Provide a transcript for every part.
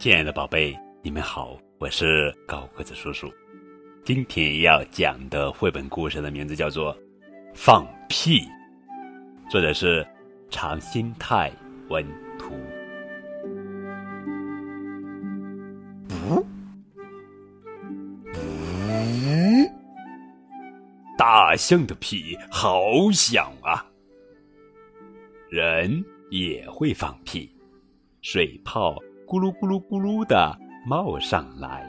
亲爱的宝贝，你们好，我是高个子叔叔。今天要讲的绘本故事的名字叫做《放屁》，作者是常新泰文图。呜呜，大象的屁好响啊！人也会放屁，水泡。咕噜咕噜咕噜的冒上来，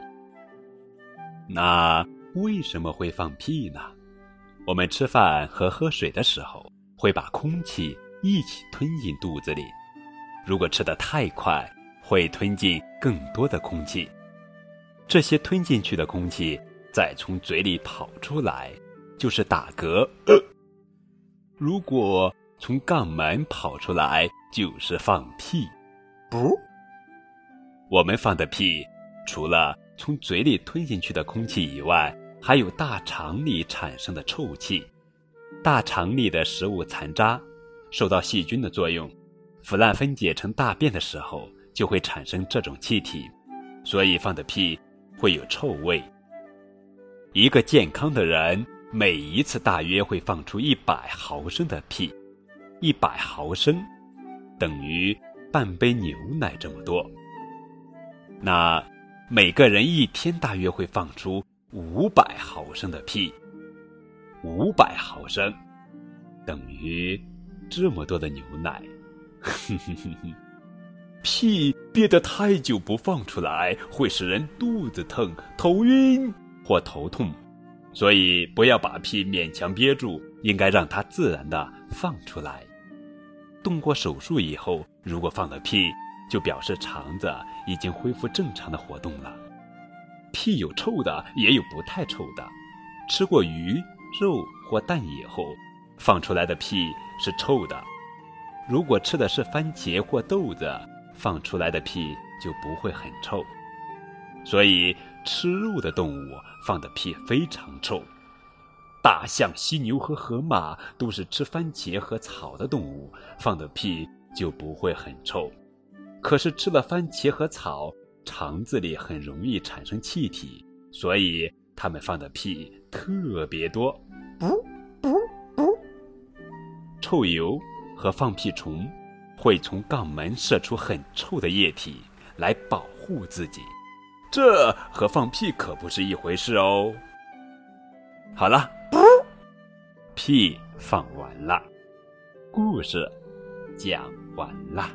那为什么会放屁呢？我们吃饭和喝水的时候，会把空气一起吞进肚子里。如果吃的太快，会吞进更多的空气。这些吞进去的空气再从嘴里跑出来，就是打嗝。如果从肛门跑出来，就是放屁。不。我们放的屁，除了从嘴里吞进去的空气以外，还有大肠里产生的臭气。大肠里的食物残渣受到细菌的作用，腐烂分解成大便的时候，就会产生这种气体，所以放的屁会有臭味。一个健康的人每一次大约会放出一百毫升的屁，一百毫升等于半杯牛奶这么多。那每个人一天大约会放出五百毫升的屁，五百毫升等于这么多的牛奶。屁憋得太久不放出来，会使人肚子疼、头晕或头痛，所以不要把屁勉强憋住，应该让它自然的放出来。动过手术以后，如果放了屁，就表示肠子已经恢复正常的活动了。屁有臭的，也有不太臭的。吃过鱼、肉或蛋以后，放出来的屁是臭的。如果吃的是番茄或豆子，放出来的屁就不会很臭。所以，吃肉的动物放的屁非常臭。大象、犀牛和河马都是吃番茄和草的动物，放的屁就不会很臭。可是吃了番茄和草，肠子里很容易产生气体，所以它们放的屁特别多。不不不，臭油和放屁虫会从肛门射出很臭的液体来保护自己，这和放屁可不是一回事哦。好了，屁放完了，故事讲完了。